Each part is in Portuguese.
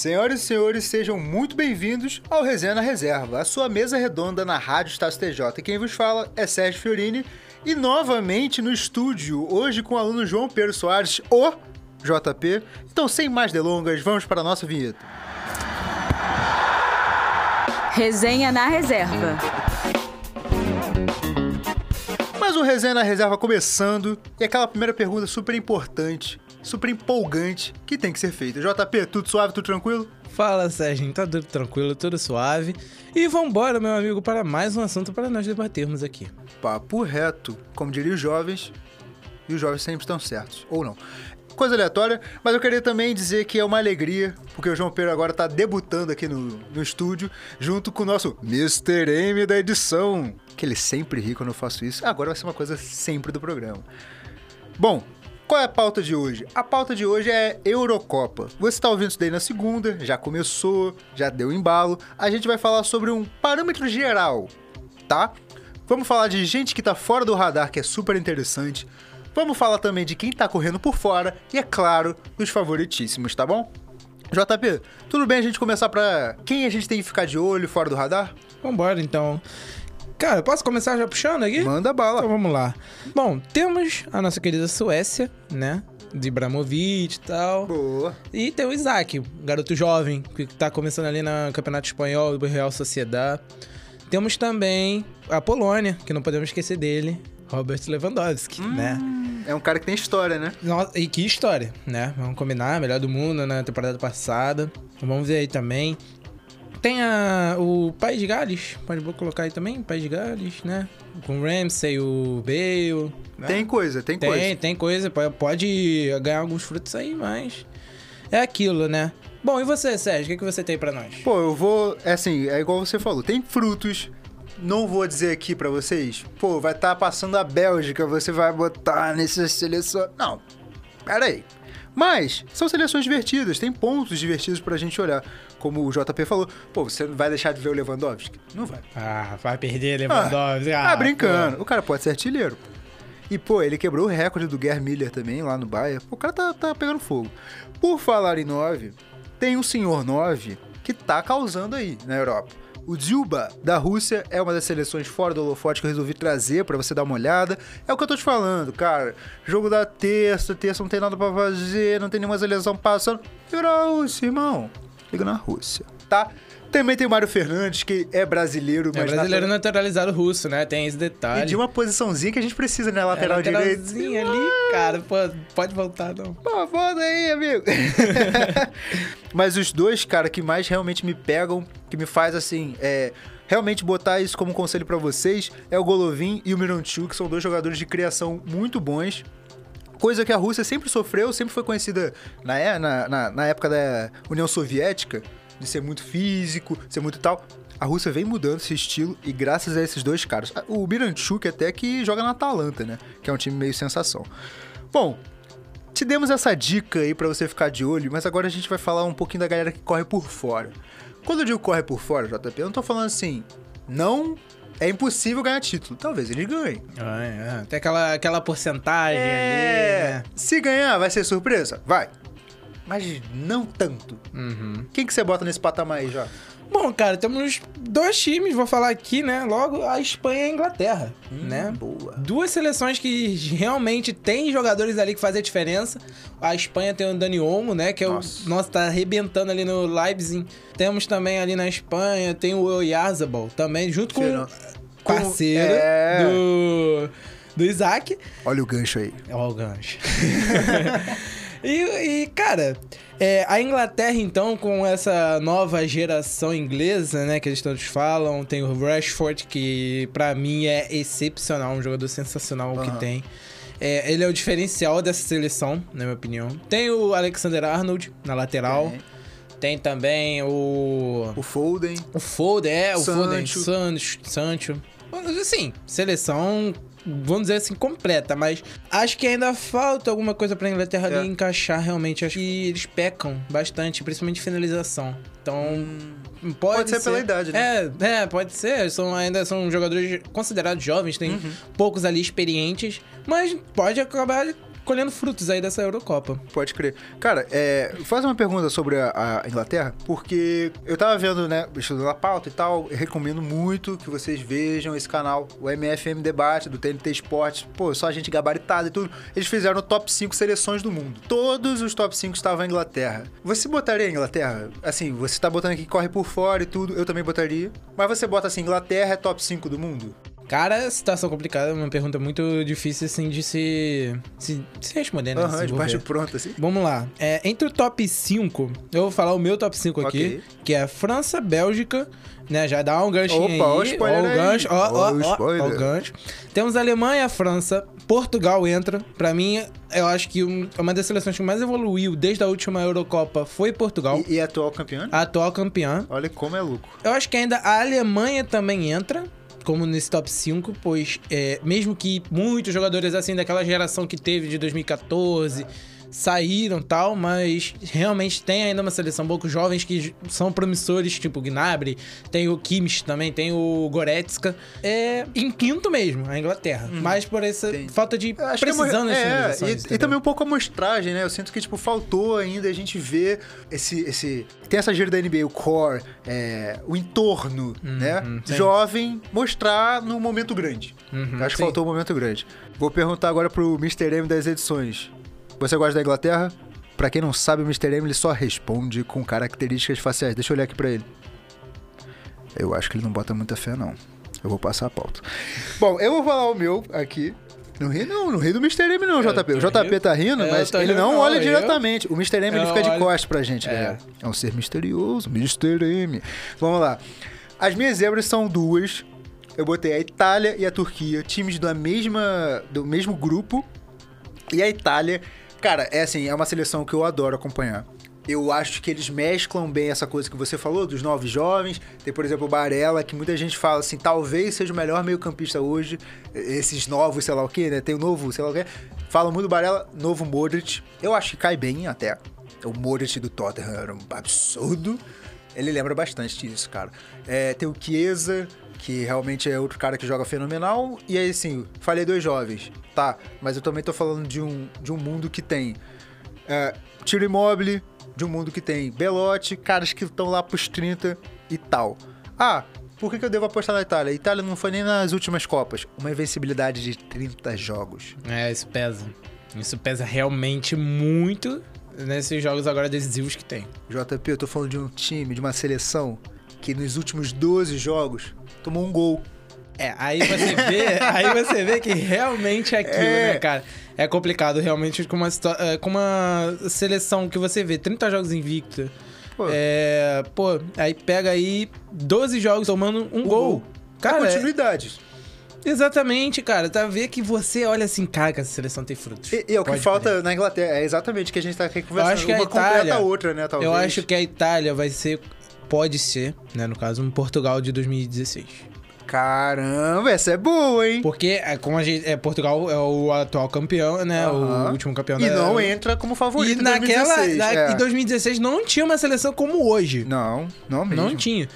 Senhoras e senhores, sejam muito bem-vindos ao Resenha na Reserva, a sua mesa redonda na Rádio Estácio TJ. Quem vos fala é Sérgio Fiorini e novamente no estúdio, hoje com o aluno João Pedro Soares, o JP. Então, sem mais delongas, vamos para a nossa vinheta. Resenha na Reserva. Mais um Resenha na Reserva começando e aquela primeira pergunta super importante, super empolgante que tem que ser feita. JP, tudo suave, tudo tranquilo? Fala, Sérgio, tá tudo tranquilo, tudo suave. E vambora, meu amigo, para mais um assunto para nós debatermos aqui. Papo reto, como diriam os jovens, e os jovens sempre estão certos, ou não. Coisa aleatória, mas eu queria também dizer que é uma alegria, porque o João Pedro agora tá debutando aqui no, no estúdio, junto com o nosso Mr. M da edição, que ele sempre ri quando eu faço isso. Agora vai ser uma coisa sempre do programa. Bom, qual é a pauta de hoje? A pauta de hoje é Eurocopa. Você está ouvindo isso daí na segunda, já começou, já deu embalo. A gente vai falar sobre um parâmetro geral, tá? Vamos falar de gente que tá fora do radar, que é super interessante. Vamos falar também de quem tá correndo por fora e, é claro, dos favoritíssimos, tá bom? JP, tudo bem a gente começar pra quem a gente tem que ficar de olho fora do radar? Vambora, então. Cara, posso começar já puxando aqui? Manda bala. Então vamos lá. Bom, temos a nossa querida Suécia, né? De Ibrahimovic e tal. Boa. E tem o Isaac, garoto jovem, que tá começando ali no Campeonato Espanhol do Real Sociedad. Temos também a Polônia, que não podemos esquecer dele, Robert Lewandowski, né? É um cara que tem história, né? Nossa, e que história, né? Vamos combinar, melhor do mundo na temporada passada. Vamos ver aí também. Tem a, o País de Gales, pode colocar aí também, País de Gales, né? Com o Ramsey, o Bale. né? Tem coisa, tem, Tem, coisa. tem coisa, pode- ganhar alguns frutos aí, mas é aquilo, né? Bom, e você, Sérgio, o que, que você tem pra nós? Pô, eu vou. É assim, é igual você falou, tem frutos. Não vou dizer aqui pra vocês, pô, vai estar passando a Bélgica, você vai botar nessa seleção. Não, pera aí. Mas são seleções divertidas, tem pontos divertidos pra gente olhar. Como o JP falou, pô, você vai deixar de ver o Lewandowski? Não vai. Ah, vai perder Lewandowski. Ah, Ah, brincando. O cara pode ser artilheiro. pô. E, pô, ele quebrou o recorde do Guerre Miller também, lá no Bayern. Pô, O cara tá, tá pegando fogo. Por falar em 9, tem um senhor 9 que tá causando aí na Europa. O Zilba da Rússia, é uma das seleções fora do holofote que eu resolvi trazer para você dar uma olhada. É o que eu tô te falando, cara. Jogo da terça, terça não tem nada para fazer, não tem nenhuma seleção passando. Liga na Rússia, irmão. Liga na Rússia, tá? Também tem o Mário Fernandes, que é brasileiro, É mas brasileiro natural- naturalizado russo, né? Tem esse detalhe. e de uma posiçãozinha que a gente precisa, né? Lateral é, direito. ali, cara. Pô, pode voltar, não. Pô, volta aí, amigo. Mas os dois, cara, que mais realmente me pegam, que me faz assim, é. Realmente botar isso como conselho pra vocês é o Golovin e o Miranchuk, que são dois jogadores de criação muito bons. Coisa que a Rússia sempre sofreu, sempre foi conhecida na, é- na, na, na época da União Soviética, de ser muito físico, ser muito tal. A Rússia vem mudando esse estilo e graças a esses dois caras. O Miranchuk até que joga na Atalanta, né? Que é um time meio sensação. Bom, te demos essa dica aí pra você ficar de olho, mas agora a gente vai falar um pouquinho da galera que corre por fora. Quando eu digo corre por fora, JP, eu não tô falando assim, não é impossível ganhar título. Talvez ele ganhe. Ah, é. Tem aquela, aquela porcentagem ali, É, né? se ganhar, vai ser surpresa? Vai. Mas não tanto. Uhum. Quem que você bota nesse patamar aí já? Bom, cara, temos dois times, vou falar aqui, né? Logo, a Espanha e a Inglaterra, né? Boa. Duas seleções que realmente tem jogadores ali que fazem a diferença. A Espanha tem o Dani Olmo, né? Que é Nossa. o. Nossa, tá arrebentando ali no Leipzig. Temos também ali na Espanha, tem o Oyarzabal também, junto com o parceiro É. do, do Isaac. Olha o gancho aí. Ó o gancho. e, e, cara, é, a Inglaterra, então, com essa nova geração inglesa, né, que eles todos falam, tem o Rashford, que pra mim é excepcional, um jogador sensacional Aham. que tem. É, ele é o diferencial dessa seleção, na minha opinião. Tem o Alexander Arnold na lateral. Tem. Tem também o. O Foden. O Foden, é, o Foden, Sancho. Sancho, Sancho. Assim, seleção, vamos dizer assim, completa, mas acho que ainda falta alguma coisa pra Inglaterra É. ali encaixar realmente. Acho que eles pecam bastante, principalmente finalização. Então, pode, Pode ser pela idade, né? É, é, pode ser. São, ainda são jogadores considerados jovens, tem Uhum. poucos ali experientes, mas pode acabar colhendo frutos aí dessa Eurocopa. Pode crer. Cara, é, faz uma pergunta sobre a, a Inglaterra, porque eu tava vendo, né, estudando a pauta e tal, recomendo muito que vocês vejam esse canal, o MFM Debate, do TNT Esportes. Pô, só gente gabaritada e tudo. Eles fizeram o top 5 seleções do mundo. Todos os top 5 estavam em Inglaterra. Você botaria a Inglaterra? Assim, você tá botando aqui que corre por fora e tudo, eu também botaria. Mas você bota assim, Inglaterra é top 5 do mundo? Cara, situação complicada, uma pergunta muito difícil, assim, de se, se, se responder, né? Aham, de desenvolver. baixo pronto, assim. Vamos lá. É, entre o top 5, eu vou falar o meu top 5 aqui, Ok. que é França, Bélgica, né? Já dá um ganchinho Opa, aí. ó o spoiler ó o aí. gancho, ó, Ó ó, o ó, ó o gancho. Temos Alemanha, França, Portugal entra. Pra mim, eu acho que um- uma das seleções que mais evoluiu desde a última Eurocopa foi Portugal. E, e atual campeão? A atual campeã. Olha como é louco. Eu acho que ainda a Alemanha também entra, como nesse top 5, pois é, mesmo que muitos jogadores assim daquela geração que teve de 2014 saíram tal, mas realmente tem ainda uma seleção boa com jovens que são promissores, tipo o Gnabry, tem o Kimmich também, tem o Goretzka. É em quinto mesmo, a Inglaterra. Mas por essa Entendi. falta de acho que precisão é, nas é, e, e também um pouco a amostragem, né? Eu sinto que, tipo, faltou ainda a gente ver esse... esse... Tem essa gíria da NBA, o core, é, o entorno, né? Uhum, sim. Jovem, mostrar no momento grande. Uhum, acho que sim. faltou um momento grande. Vou perguntar agora pro Mr. M das edições. Você gosta da Inglaterra? Pra quem não sabe, o Mr. M ele só responde com características faciais. Deixa eu olhar aqui pra ele. Eu acho que ele não bota muita fé, não. Eu vou passar a pauta. Bom, eu vou falar o meu aqui. Não ri não, não ri do Mr. M não, Eu JP. O JP rindo. tá rindo, Eu mas ele rindo, não olha eu- diretamente. O Mr. M ele fica de costas pra gente, É. galera. É um ser misterioso, Mr. M. Vamos lá. As minhas zebras são duas. Eu botei a Itália e a Turquia, times da mesma, do mesmo grupo. E a Itália, cara, é assim, é uma seleção que eu adoro acompanhar. Eu acho que eles mesclam bem essa coisa que você falou, dos novos jovens. Tem, por exemplo, o Barella, que muita gente fala assim, talvez seja o melhor meio-campista hoje. Esses novos, sei lá o quê, né? Tem o novo, sei lá o quê. Falam muito do Barella, novo Modric. Eu acho que cai bem até. O Modric do Tottenham era um absurdo. Ele lembra bastante disso, cara. É, tem o Chiesa, que realmente é outro cara que joga fenomenal. E aí, assim, falei dois jovens, tá? Mas eu também tô falando de um, de um mundo que tem é, Tiro Immobile, de um mundo que tem Belotti, caras que estão lá pros 30 e tal. Ah, por que, que eu devo apostar na Itália? A Itália não foi nem nas últimas Copas. Uma invencibilidade de 30 jogos. É, isso pesa. Isso pesa realmente muito nesses jogos agora decisivos que tem. JP, eu tô falando de um time, de uma seleção que nos últimos 12 jogos tomou um gol. É, aí você vê, aí você vê que realmente é aquilo, É. né, cara? É complicado realmente com uma, é, com uma seleção que você vê 30 jogos invicta. Pô. É, pô, aí pega aí 12 jogos tomando um, gol. gol. Cara, a é- continuidade. exatamente, cara. Tá ver que você olha assim, cara, que essa seleção tem frutos. E, e é o que falta na Inglaterra. É exatamente o que a gente tá aqui conversando. acho que a Uma completa Itália- a outra, né? Talvez. Eu acho que a Itália vai ser, pode ser, né, no caso, um Portugal de 2016. Caramba, essa é boa, hein? Porque, é, como a gente, é, Portugal é o atual campeão, né? O último campeão E da não entra como E favorito em naquela. 2016. na- é. Em 2016 não tinha uma seleção como hoje. Não, não mesmo. Não tinha.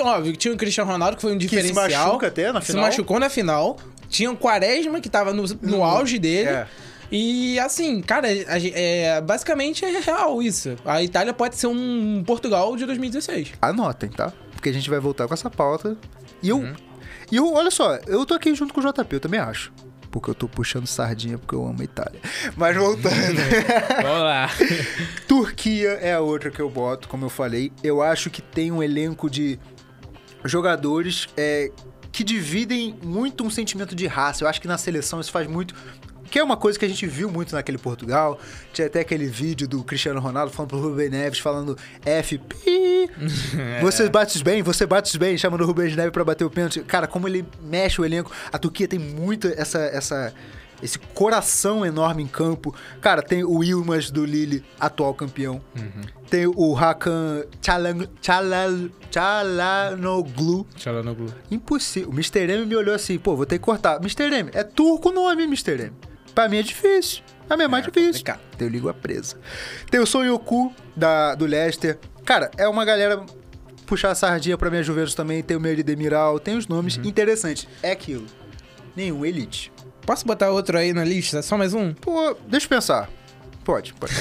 Óbvio que tinha o Cristiano Ronaldo, que foi um Que se diferencial. machuca até na Se final. machucou na final. Tinha o Quaresma, que tava no, no auge dele. É. E assim, cara, é, basicamente é real isso. A Itália pode ser um Portugal de 2016. Anotem, tá? Porque a gente vai voltar com essa pauta. E eu. Uhum. E eu, olha só, eu tô aqui junto com o JP, eu também acho. Porque eu tô puxando sardinha porque eu amo a Itália. Mas voltando. Vamos lá. Turquia é a outra que eu boto, como eu falei. Eu acho que tem um elenco de jogadores é, que dividem muito um sentimento de raça. Eu acho que na seleção isso faz muito. Que é uma coisa que a gente viu muito naquele Portugal. Tinha até aquele vídeo do Cristiano Ronaldo falando pro Rubem Neves, falando FP. Você bate bem, você bate bem, chamando o Rubem Neves pra bater o pênalti. Cara, como ele mexe o elenco. A Turquia tem muito essa, essa, esse coração enorme em campo. Cara, tem o Ilmaz do Lille, atual campeão. Tem o Hakan Çalhanoğlu. Çalhanoğlu. Impossível. O Mr. M me olhou assim, pô, vou ter que cortar. Mr. M, é turco o nome, Mr. M. Pra mim é difícil. Pra mim é mais difícil. complicado. Tenho língua presa. Tem o Sonyoku, da, do Leicester. Cara, é uma galera puxar a sardinha pra minha Juventus também. Tem o Meri Demiral, tem os nomes Uhum. interessantes. É aquilo. Nenhum elite. Posso botar outro aí na lista? Só mais um? Pô, deixa eu pensar. Pode, pode.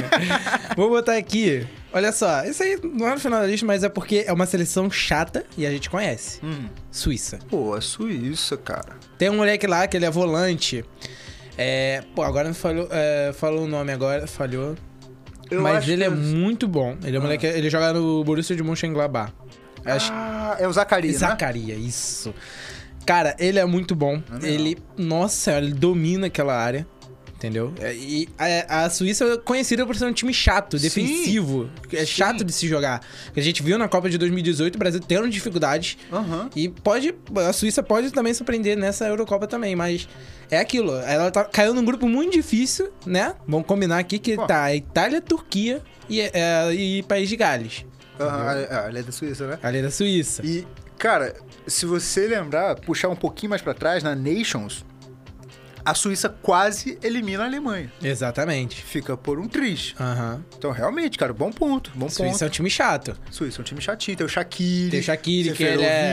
Vou botar aqui. Olha só, isso aí não é no final da lista, mas é porque é uma seleção chata e a gente conhece. Hum. Suíça. Pô, a Suíça, cara. Tem um moleque lá que ele é volante. É. Pô, agora não falou, é, falou o nome agora, falhou. Eu mas ele é que- muito bom. Ele é Ah. moleque, ele joga no Borussia de Mönchengladbach. Acho Ah, é o Zacarias, né? Zacaria, isso. Cara, ele é muito bom. É ele, nossa ele domina aquela área. Entendeu? É, E a, a Suíça é conhecida por ser um time chato, Sim. defensivo. É Sim. chato de se jogar. A gente viu na Copa de 2018 o Brasil tendo dificuldades. Aham. E pode. A Suíça pode também surpreender nessa Eurocopa também, mas é aquilo. Ela tá, caiu num grupo muito difícil, né? Vamos combinar aqui que Pô. tá a Itália, Turquia e, é, e País de Gales. Aham, ah, ele é da Suíça, né? Ali da Suíça. E, cara, se você lembrar, puxar um pouquinho mais pra trás, na Nations, a Suíça quase elimina a Alemanha. Exatamente. Fica por um triz. Aham. Então, realmente, cara, bom ponto, bom Suíça é ponto. um time chato. Suíça é um time chatinho, tem o Shaqiri, Tem o Shaqiri, que ele é...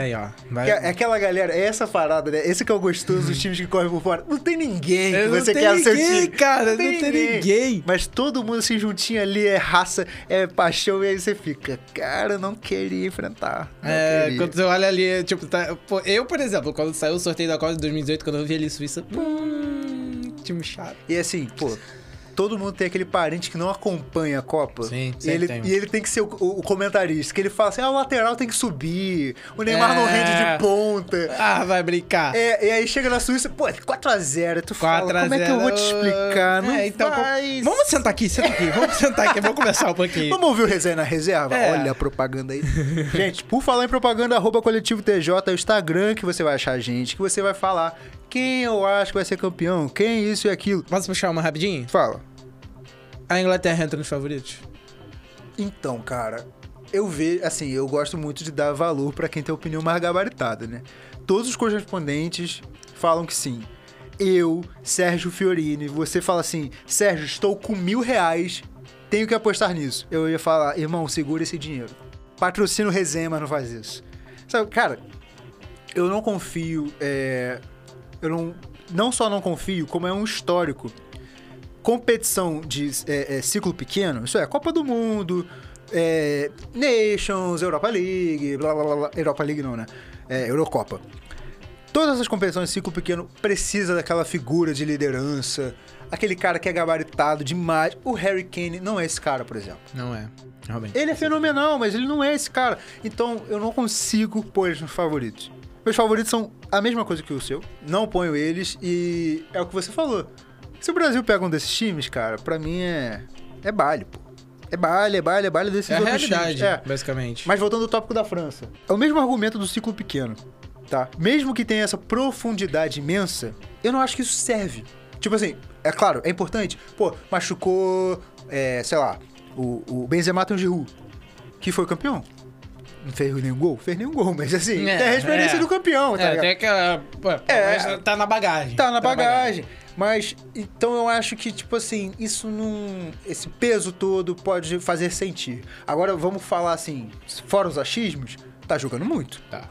Aí, ó. Vai... É é aquela galera, é essa parada, né? Esse que é o gostoso dos times que correm por fora. Não tem ninguém que Não você tem quer no seu ninguém, time. cara, não tem ninguém. Mas todo mundo assim juntinho ali é raça, é paixão, e aí você fica, cara, eu não queria enfrentar. Não É, queria. quando você olha ali, tipo, tá, eu, por exemplo, quando saiu o sorteio da Copa de 2018, quando eu vi ali Suíça, hum, time chato. E assim, pô, todo mundo tem aquele parente que não acompanha a Copa. Sim, e ele, tem. e ele tem que ser o, o- o comentarista, que ele fala assim, ah, o lateral tem que subir, o Neymar não É. rende de ponta. Ah, vai brincar. É, e aí chega na Suíça, pô, 4x0, tu fala, 4 a como é que eu vou te 0, explicar? Não é, então, vai... Vamos sentar aqui, senta aqui, vamos sentar aqui, vamos conversar um pouquinho. Vamos ouvir o resenha na reserva? É. Olha a propaganda aí. gente, por falar em propaganda, arroba coletivo TJ é o Instagram que você vai achar a gente, que você vai falar quem eu acho que vai ser campeão, quem isso e aquilo. Posso puxar uma rapidinho? Fala. A Inglaterra entra nos favoritos? Então, cara, eu vejo, assim, eu gosto muito de dar valor pra quem tem opinião mais gabaritada, né? Todos os correspondentes falam que sim. Eu, Sérgio Fiorini, você fala assim, Sérgio, estou com mil reais, tenho que apostar nisso. Eu ia falar, irmão, segura esse dinheiro. Patrocina o resenha, mas não faz isso. Sabe, cara, eu não confio, é, eu não, não só não confio, como é um histórico competição de é, é, ciclo pequeno, isso é, Copa do Mundo, é, Nations, Europa League, blá blá blá, blá Europa League não, né? É, Eurocopa. Todas essas competições de ciclo pequeno precisa daquela figura de liderança, aquele cara que é gabaritado demais. O Harry Kane não é esse cara, por exemplo. Não é, realmente. Ele é fenomenal, mas ele não é esse cara. Então eu não consigo pôr eles nos favoritos. Meus favoritos são a mesma coisa que o seu. Não ponho eles e é o que você falou. Se o Brasil pega um desses times, cara, pra mim é. É baile, pô. É baile, é baile, é baile desses É a outros realidade, times. É. basicamente. Mas voltando ao tópico da França. É o mesmo argumento do ciclo pequeno, tá? Mesmo que tenha essa profundidade imensa, eu não acho que isso serve. Tipo assim, é claro, é importante. Pô, machucou, é, sei lá, o, o Benzema tem o Giroud, que foi campeão. Não fez nenhum gol? Fez nenhum gol, mas assim, É, tem a experiência é. do campeão, tá é, ligado? tem aquela. Pô, É. tá na bagagem. Tá na bagagem. Mas, então eu acho que, tipo assim, isso não. Esse peso todo pode fazer sentir. Agora vamos falar assim, fora os achismos, tá jogando muito. Tá.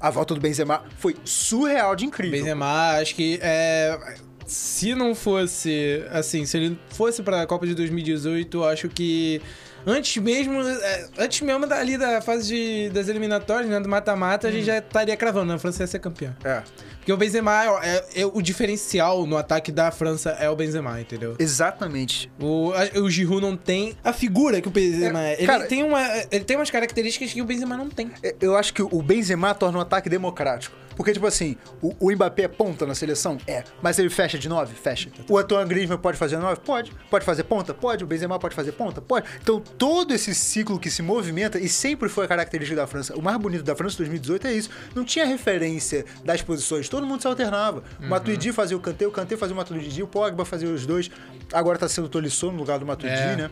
A volta do Benzema foi surreal de incrível. Benzema, acho que é, se não fosse assim, se ele fosse pra Copa de 2018, eu acho que antes mesmo, é, antes mesmo dali da fase de- das eliminatórias, né, do mata-mata, a gente já estaria cravando, né, a França ia ser campeã. É, Porque o Benzema, é, é- o diferencial no ataque da França é o Benzema, entendeu? exatamente. O, a- o Giroud não tem a figura que o Benzema é. É, Ele, cara- tem uma, ele tem umas características que o Benzema não tem. É, Eu acho que o Benzema torna um ataque democrático. Porque, tipo assim, o, o Mbappé é ponta na seleção? É. Mas ele fecha de nove? Fecha. O Antoine Griezmann pode fazer nove? Pode. Pode fazer ponta? Pode. O Benzema pode fazer ponta? Pode. Então, todo esse ciclo que se movimenta, e sempre foi a característica da França, o mais bonito da França em 2018 é isso. Não tinha referência das posições, todo mundo se alternava. O Matuidi fazia o Kanté, o Kanté fazia o Matuidi, o Pogba fazia os dois. Agora tá sendo o Tolisso no lugar do Matuidi, É. né?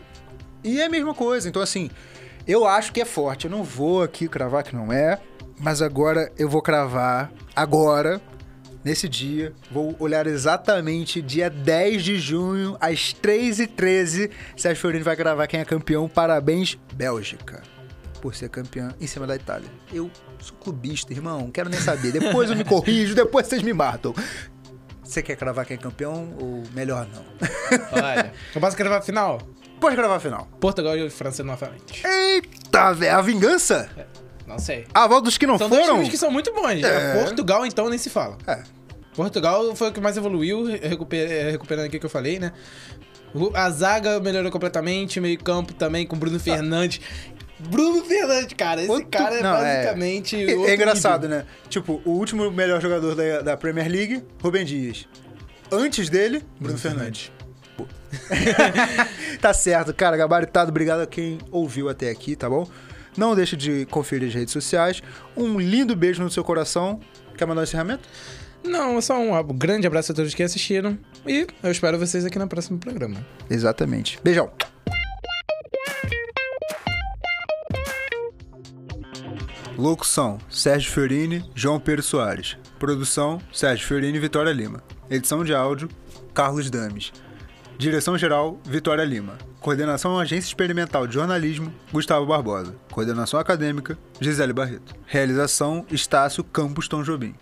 E é a mesma coisa. Então, assim, eu acho que é forte. Eu não vou aqui cravar que não é, mas agora eu vou cravar agora, nesse dia. Vou olhar exatamente dia 10 de junho, às 3h13. Sérgio Fiorino vai cravar quem é campeão. Parabéns, Bélgica, por ser campeã em cima da Itália. Eu sou clubista, irmão. Quero nem saber. Depois eu me corrijo, depois vocês me matam. Você quer cravar quem é campeão ou melhor não? Olha, eu posso gravar a final? Pode cravar a final. Portugal e França novamente. Eita, velho, a vingança? Não sei. A volta dos que não São dois foram? times que são muito bons. É. Portugal, então, nem se fala. É. Portugal foi o que mais evoluiu, recuper- recuperando aqui o que eu falei, né? A zaga melhorou completamente, meio campo também com Bruno Fernandes. Bruno Fernandes, cara, esse Outro- cara é não, é- basicamente. É, outro é engraçado, nível. né? Tipo, o último melhor jogador da, da Premier League, Rubem Dias. Antes dele, Bruno Fernandes. Pô. tá certo, cara, gabaritado. Obrigado a quem ouviu até aqui, tá bom? Não deixe de conferir as redes sociais. Um lindo beijo no seu coração. Quer mandar um encerramento? Não, só um grande abraço a todos que assistiram. E eu espero vocês aqui no próximo programa. Exatamente. Beijão. Locução: Sérgio Fiorini, João Pedro Soares. Produção: Sérgio Fiorini e Vitória Lima. Edição de áudio: Carlos Dames. Direção geral: Vitória Lima. Coordenação Agência Experimental de Jornalismo: Gustavo Barbosa. Coordenação acadêmica: Gisele Barreto. Realização: Estácio Campos Tom Jobim.